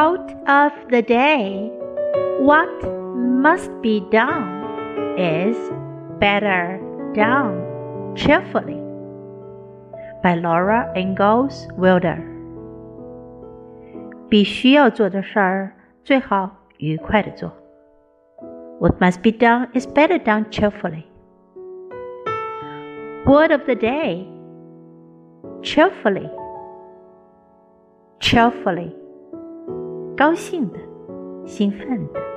Quote of the day What must be done is better done cheerfully by Laura Ingalls Wilder。必须要做的事儿，最好愉快的做。What must be done is better done cheerfully. Word of the day cheerfully. Cheerfully. 高兴的，兴奋的。